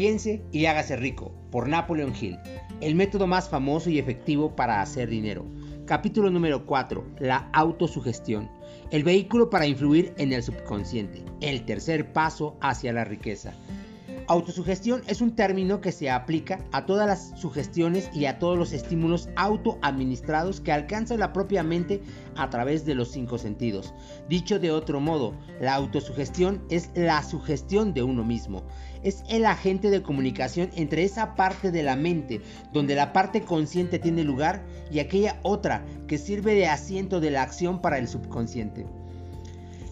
Piense y hágase rico, por Napoleon Hill, el método más famoso y efectivo para hacer dinero. Capítulo número 4, la autosugestión, el vehículo para influir en el subconsciente, el tercer paso hacia la riqueza. Autosugestión es un término que se aplica a todas las sugestiones y a todos los estímulos autoadministrados que alcanza la propia mente a través de los cinco sentidos. Dicho de otro modo, la autosugestión es la sugestión de uno mismo. Es el agente de comunicación entre esa parte de la mente donde la parte consciente tiene lugar y aquella otra que sirve de asiento de la acción para el subconsciente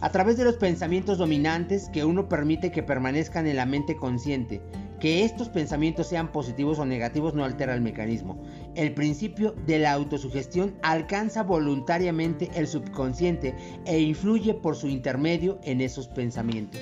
a través de los pensamientos dominantes que uno permite que permanezcan en la mente consciente. Que estos pensamientos sean positivos o negativos no altera el mecanismo. El principio de la autosugestión alcanza voluntariamente el subconsciente e influye por su intermedio en esos pensamientos.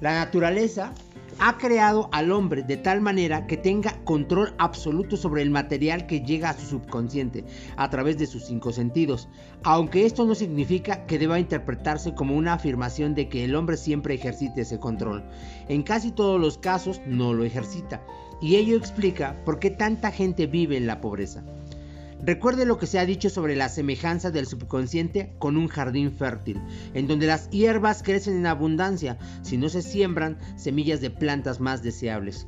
La naturaleza ha creado al hombre de tal manera que tenga control absoluto sobre el material que llega a su subconsciente a través de sus cinco sentidos, aunque esto no significa que deba interpretarse como una afirmación de que el hombre siempre ejercite ese control. En casi todos los casos no lo ejercita, y ello explica por qué tanta gente vive en la pobreza. Recuerde lo que se ha dicho sobre la semejanza del subconsciente con un jardín fértil, en donde las hierbas crecen en abundancia si no se siembran semillas de plantas más deseables.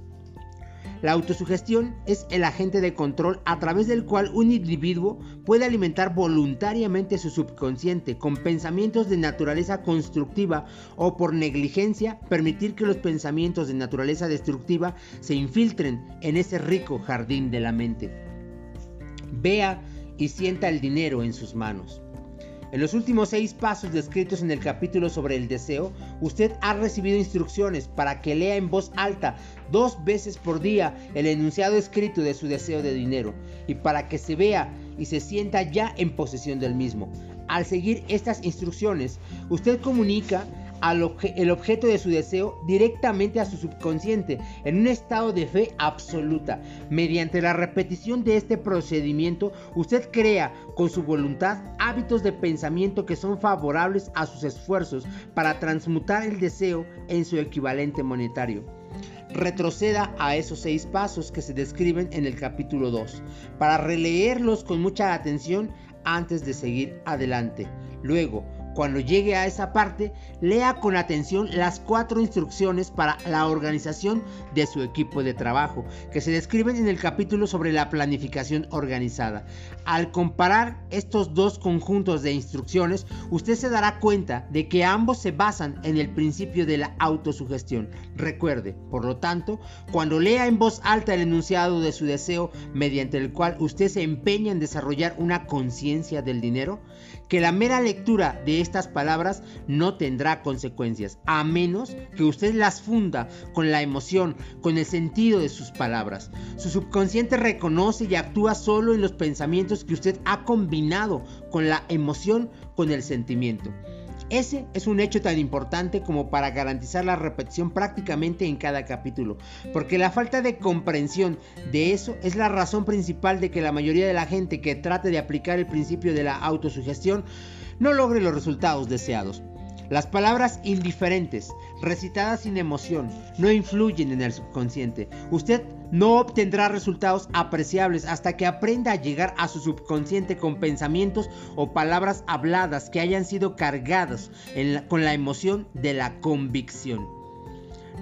La autosugestión es el agente de control a través del cual un individuo puede alimentar voluntariamente su subconsciente con pensamientos de naturaleza constructiva o por negligencia permitir que los pensamientos de naturaleza destructiva se infiltren en ese rico jardín de la mente vea y sienta el dinero en sus manos. En los últimos seis pasos descritos en el capítulo sobre el deseo, usted ha recibido instrucciones para que lea en voz alta dos veces por día el enunciado escrito de su deseo de dinero y para que se vea y se sienta ya en posesión del mismo. Al seguir estas instrucciones, usted comunica el objeto de su deseo directamente a su subconsciente en un estado de fe absoluta. Mediante la repetición de este procedimiento, usted crea con su voluntad hábitos de pensamiento que son favorables a sus esfuerzos para transmutar el deseo en su equivalente monetario retroceda a esos seis pasos que se describen en el capítulo 2, para releerlos con mucha atención antes de seguir adelante. Luego, cuando llegue a esa parte, lea con atención las cuatro instrucciones para la organización de su equipo de trabajo, que se describen en el capítulo sobre la planificación organizada. Al comparar estos dos conjuntos de instrucciones, usted se dará cuenta de que ambos se basan en el principio de la autosugestión. Recuerde, por lo tanto, cuando lea en voz alta el enunciado de su deseo mediante el cual usted se empeña en desarrollar una conciencia del dinero, que la mera lectura de estas palabras no tendrá consecuencias, a menos que usted las funda con la emoción, con el sentido de sus palabras. Su subconsciente reconoce y actúa solo en los pensamientos que usted ha combinado con la emoción, con el sentimiento. Ese es un hecho tan importante como para garantizar la repetición prácticamente en cada capítulo, porque la falta de comprensión de eso es la razón principal de que la mayoría de la gente que trate de aplicar el principio de la autosugestión no logre los resultados deseados. Las palabras indiferentes, recitadas sin emoción, no influyen en el subconsciente. Usted no obtendrá resultados apreciables hasta que aprenda a llegar a su subconsciente con pensamientos o palabras habladas que hayan sido cargadas con la emoción de la convicción.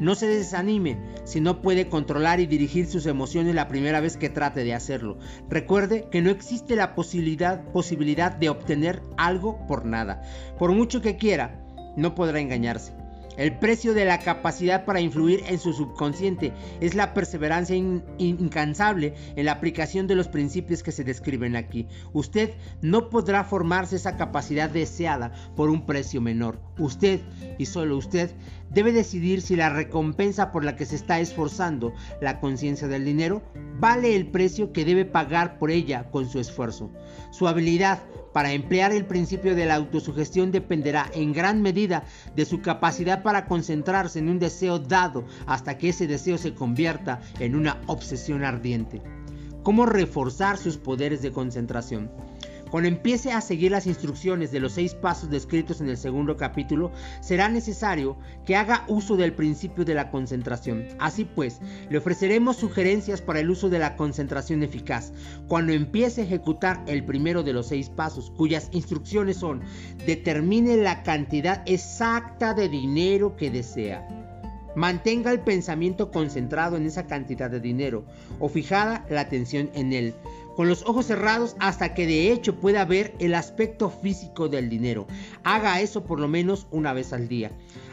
No se desanime si no puede controlar y dirigir sus emociones la primera vez que trate de hacerlo. Recuerde que no existe la posibilidad, posibilidad de obtener algo por nada. Por mucho que quiera, no podrá engañarse. El precio de la capacidad para influir en su subconsciente es la perseverancia incansable en la aplicación de los principios que se describen aquí. Usted no podrá formarse esa capacidad deseada por un precio menor. Usted, y solo usted, debe decidir si la recompensa por la que se está esforzando, la conciencia del dinero, vale el precio que debe pagar por ella con su esfuerzo. Su habilidad para emplear el principio de la autosugestión dependerá en gran medida de su capacidad para concentrarse en un deseo dado hasta que ese deseo se convierta en una obsesión ardiente. ¿Cómo reforzar sus poderes de concentración? Cuando empiece a seguir las instrucciones de los seis pasos descritos en el segundo capítulo, será necesario que haga uso del principio de la concentración. Así pues, le ofreceremos sugerencias para el uso de la concentración eficaz. Cuando empiece a ejecutar el primero de los seis pasos, cuyas instrucciones son determine la cantidad exacta de dinero que desea. Mantenga el pensamiento concentrado en esa cantidad de dinero o fijada la atención en él con los ojos cerrados hasta que de hecho pueda ver el aspecto físico del dinero. Haga eso por lo menos una vez al día.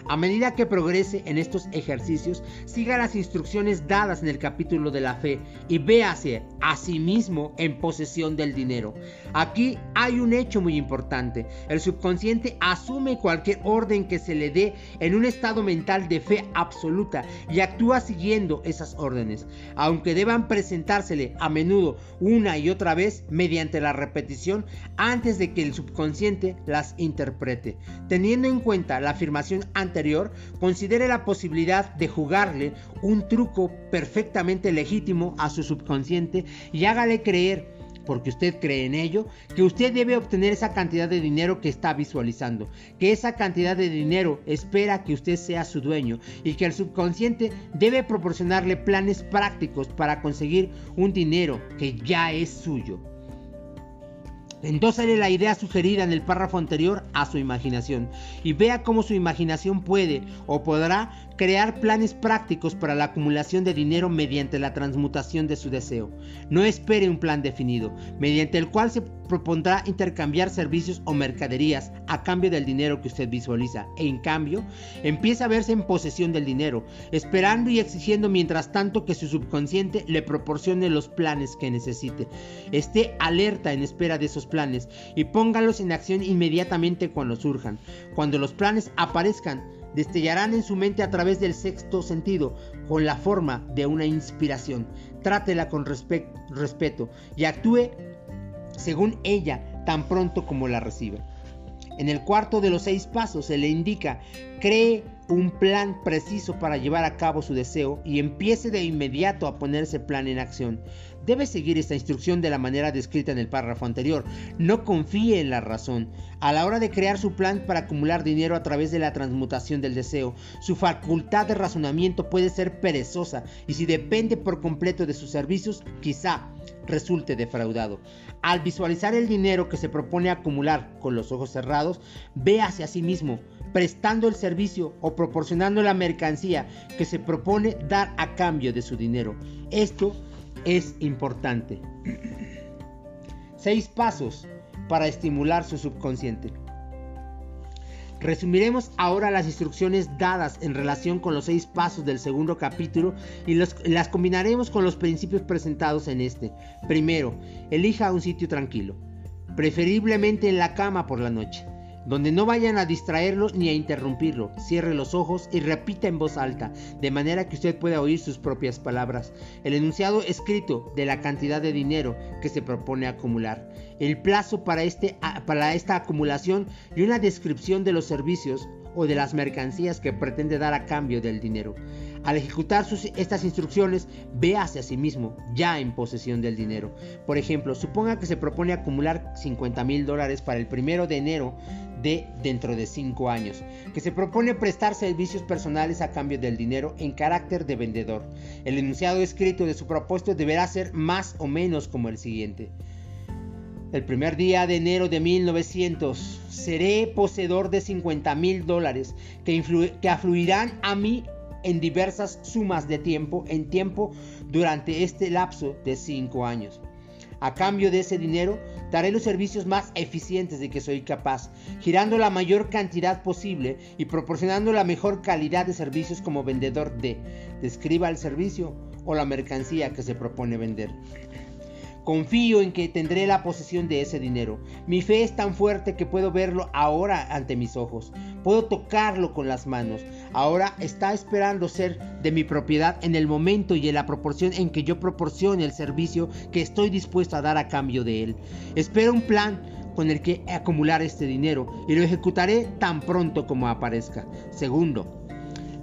A medida que progrese en estos ejercicios, siga las instrucciones dadas en el capítulo de la fe y véase a sí mismo en posesión del dinero. Aquí hay un hecho muy importante. El subconsciente asume cualquier orden que se le dé en un estado mental de fe absoluta y actúa siguiendo esas órdenes, aunque deban presentársele a menudo una y otra vez mediante la repetición antes de que el subconsciente las interprete. Teniendo en cuenta la afirmación anterior, considere la posibilidad de jugarle un truco perfectamente legítimo a su subconsciente y hágale creer porque usted cree en ello, que usted debe obtener esa cantidad de dinero que está visualizando, que esa cantidad de dinero espera que usted sea su dueño y que el subconsciente debe proporcionarle planes prácticos para conseguir un dinero que ya es suyo. Endósale la idea sugerida en el párrafo anterior a su imaginación. Y vea cómo su imaginación puede o podrá crear planes prácticos para la acumulación de dinero mediante la transmutación de su deseo. No espere un plan definido, mediante el cual se propondrá intercambiar servicios o mercaderías a cambio del dinero que usted visualiza. En cambio, empieza a verse en posesión del dinero, esperando y exigiendo mientras tanto que su subconsciente le proporcione los planes que necesite. Esté alerta en espera de esos planes y póngalos en acción inmediatamente cuando surjan. Cuando los planes aparezcan, destellarán en su mente a través del sexto sentido, con la forma de una inspiración. Trátela con respeto y actúe según ella tan pronto como la reciba. En el cuarto de los seis pasos se le indica, cree un plan preciso para llevar a cabo su deseo y empiece de inmediato a poner ese plan en acción. Debe seguir esta instrucción de la manera descrita en el párrafo anterior. No confíe en la razón. A la hora de crear su plan para acumular dinero a través de la transmutación del deseo, su facultad de razonamiento puede ser perezosa y si depende por completo de sus servicios, quizá resulte defraudado. Al visualizar el dinero que se propone acumular con los ojos cerrados, véase a sí mismo prestando el servicio o proporcionando la mercancía que se propone dar a cambio de su dinero. Esto es importante. Seis pasos para estimular su subconsciente. Resumiremos ahora las instrucciones dadas en relación con los seis pasos del segundo capítulo y las combinaremos con los principios presentados en este. Primero, elija un sitio tranquilo, preferiblemente en la cama por la noche donde no vayan a distraerlo ni a interrumpirlo. Cierre los ojos y repita en voz alta, de manera que usted pueda oír sus propias palabras. El enunciado escrito de la cantidad de dinero que se propone acumular, el plazo para, este, esta acumulación y una descripción de los servicios o de las mercancías que pretende dar a cambio del dinero. Al ejecutar estas instrucciones, véase a sí mismo ya en posesión del dinero. Por ejemplo, suponga que se propone acumular 50 mil dólares para el primero de enero de dentro de 5 años, que se propone prestar servicios personales a cambio del dinero en carácter de vendedor. El enunciado escrito de su propuesto deberá ser más o menos como el siguiente. El primer día de enero de 1900 seré poseedor de 50 mil dólares que, que afluirán a mí en diversas sumas de tiempo en tiempo durante este lapso de 5 años. A cambio de ese dinero, daré los servicios más eficientes de que soy capaz, girando la mayor cantidad posible y proporcionando la mejor calidad de servicios como vendedor de. Describa el servicio o la mercancía que se propone vender. Confío en que tendré la posesión de ese dinero. Mi fe es tan fuerte que puedo verlo ahora ante mis ojos. Puedo tocarlo con las manos. Ahora está esperando ser de mi propiedad en el momento y en la proporción en que yo proporcione el servicio que estoy dispuesto a dar a cambio de él. Espero un plan con el que acumular este dinero y lo ejecutaré tan pronto como aparezca. Segundo,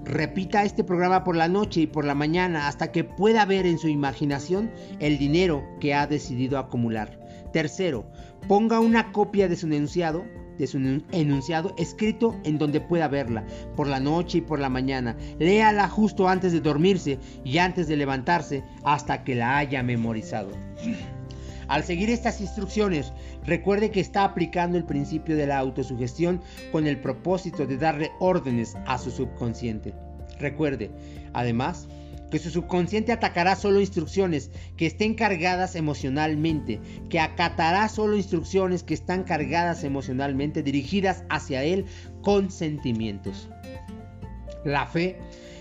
Repita este programa por la noche y por la mañana hasta que pueda ver en su imaginación el dinero que ha decidido acumular. Tercero, ponga una copia de su enunciado de su enunciado escrito en donde pueda verla, por la noche y por la mañana. Léala justo antes de dormirse y antes de levantarse hasta que la haya memorizado. Al seguir estas instrucciones, recuerde que está aplicando el principio de la autosugestión con el propósito de darle órdenes a su subconsciente. Recuerde, además, que su subconsciente atacará solo instrucciones que estén cargadas emocionalmente, que acatará solo instrucciones que están cargadas emocionalmente dirigidas hacia él con sentimientos. La fe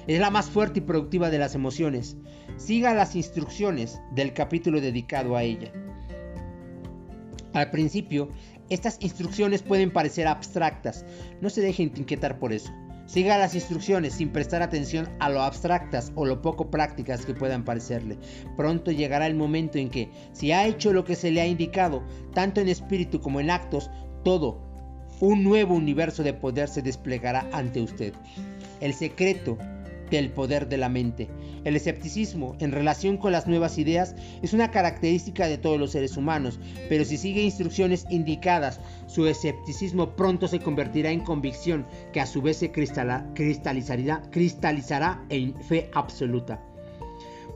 es la más fuerte y productiva de las emociones. Siga las instrucciones del capítulo dedicado a ella. Al principio, estas instrucciones pueden parecer abstractas, no se dejen inquietar por eso. Siga las instrucciones sin prestar atención a lo abstractas o lo poco prácticas que puedan parecerle. Pronto llegará el momento en que, si ha hecho lo que se le ha indicado, tanto en espíritu como en actos, todo, un nuevo universo de poder se desplegará ante usted. El secreto del poder de la mente. El escepticismo en relación con las nuevas ideas es una característica de todos los seres humanos, pero si sigue instrucciones indicadas, su escepticismo pronto se convertirá en convicción que a su vez se cristalizará, cristalizará en fe absoluta.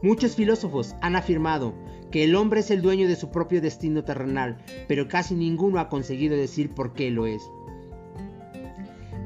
Muchos filósofos han afirmado que el hombre es el dueño de su propio destino terrenal, pero casi ninguno ha conseguido decir por qué lo es.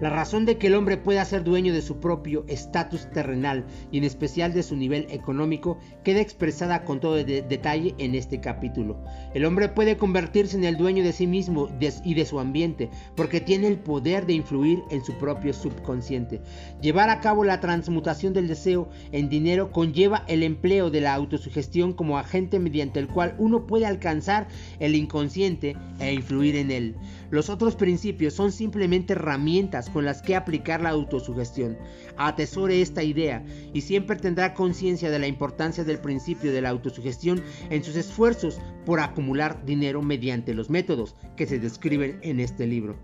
La razón de que el hombre pueda ser dueño de su propio estatus terrenal y en especial de su nivel económico queda expresada con todo detalle en este capítulo. El hombre puede convertirse en el dueño de sí mismo y de su ambiente porque tiene el poder de influir en su propio subconsciente. Llevar a cabo la transmutación del deseo en dinero conlleva el empleo de la autosugestión como agente mediante el cual uno puede alcanzar el inconsciente e influir en él. Los otros principios son simplemente herramientas con las que aplicar la autosugestión. Atesore esta idea y siempre tendrá conciencia de la importancia del principio de la autosugestión en sus esfuerzos por acumular dinero mediante los métodos que se describen en este libro.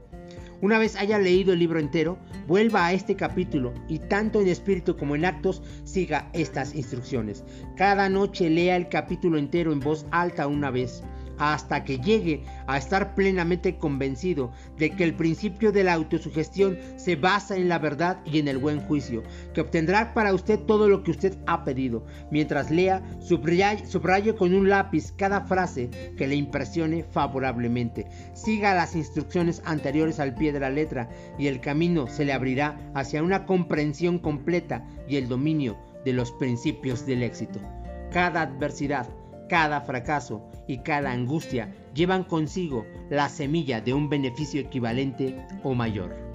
Una vez haya leído el libro entero, vuelva a este capítulo y tanto en espíritu como en actos siga estas instrucciones. Cada noche lea el capítulo entero en voz alta una vez hasta que llegue a estar plenamente convencido de que el principio de la autosugestión se basa en la verdad y en el buen juicio, que obtendrá para usted todo lo que usted ha pedido. Mientras lea, subraye, con un lápiz cada frase que le impresione favorablemente. Siga las instrucciones anteriores al pie de la letra y el camino se le abrirá hacia una comprensión completa y el dominio de los principios del éxito. Cada adversidad cada fracaso y cada angustia llevan consigo la semilla de un beneficio equivalente o mayor.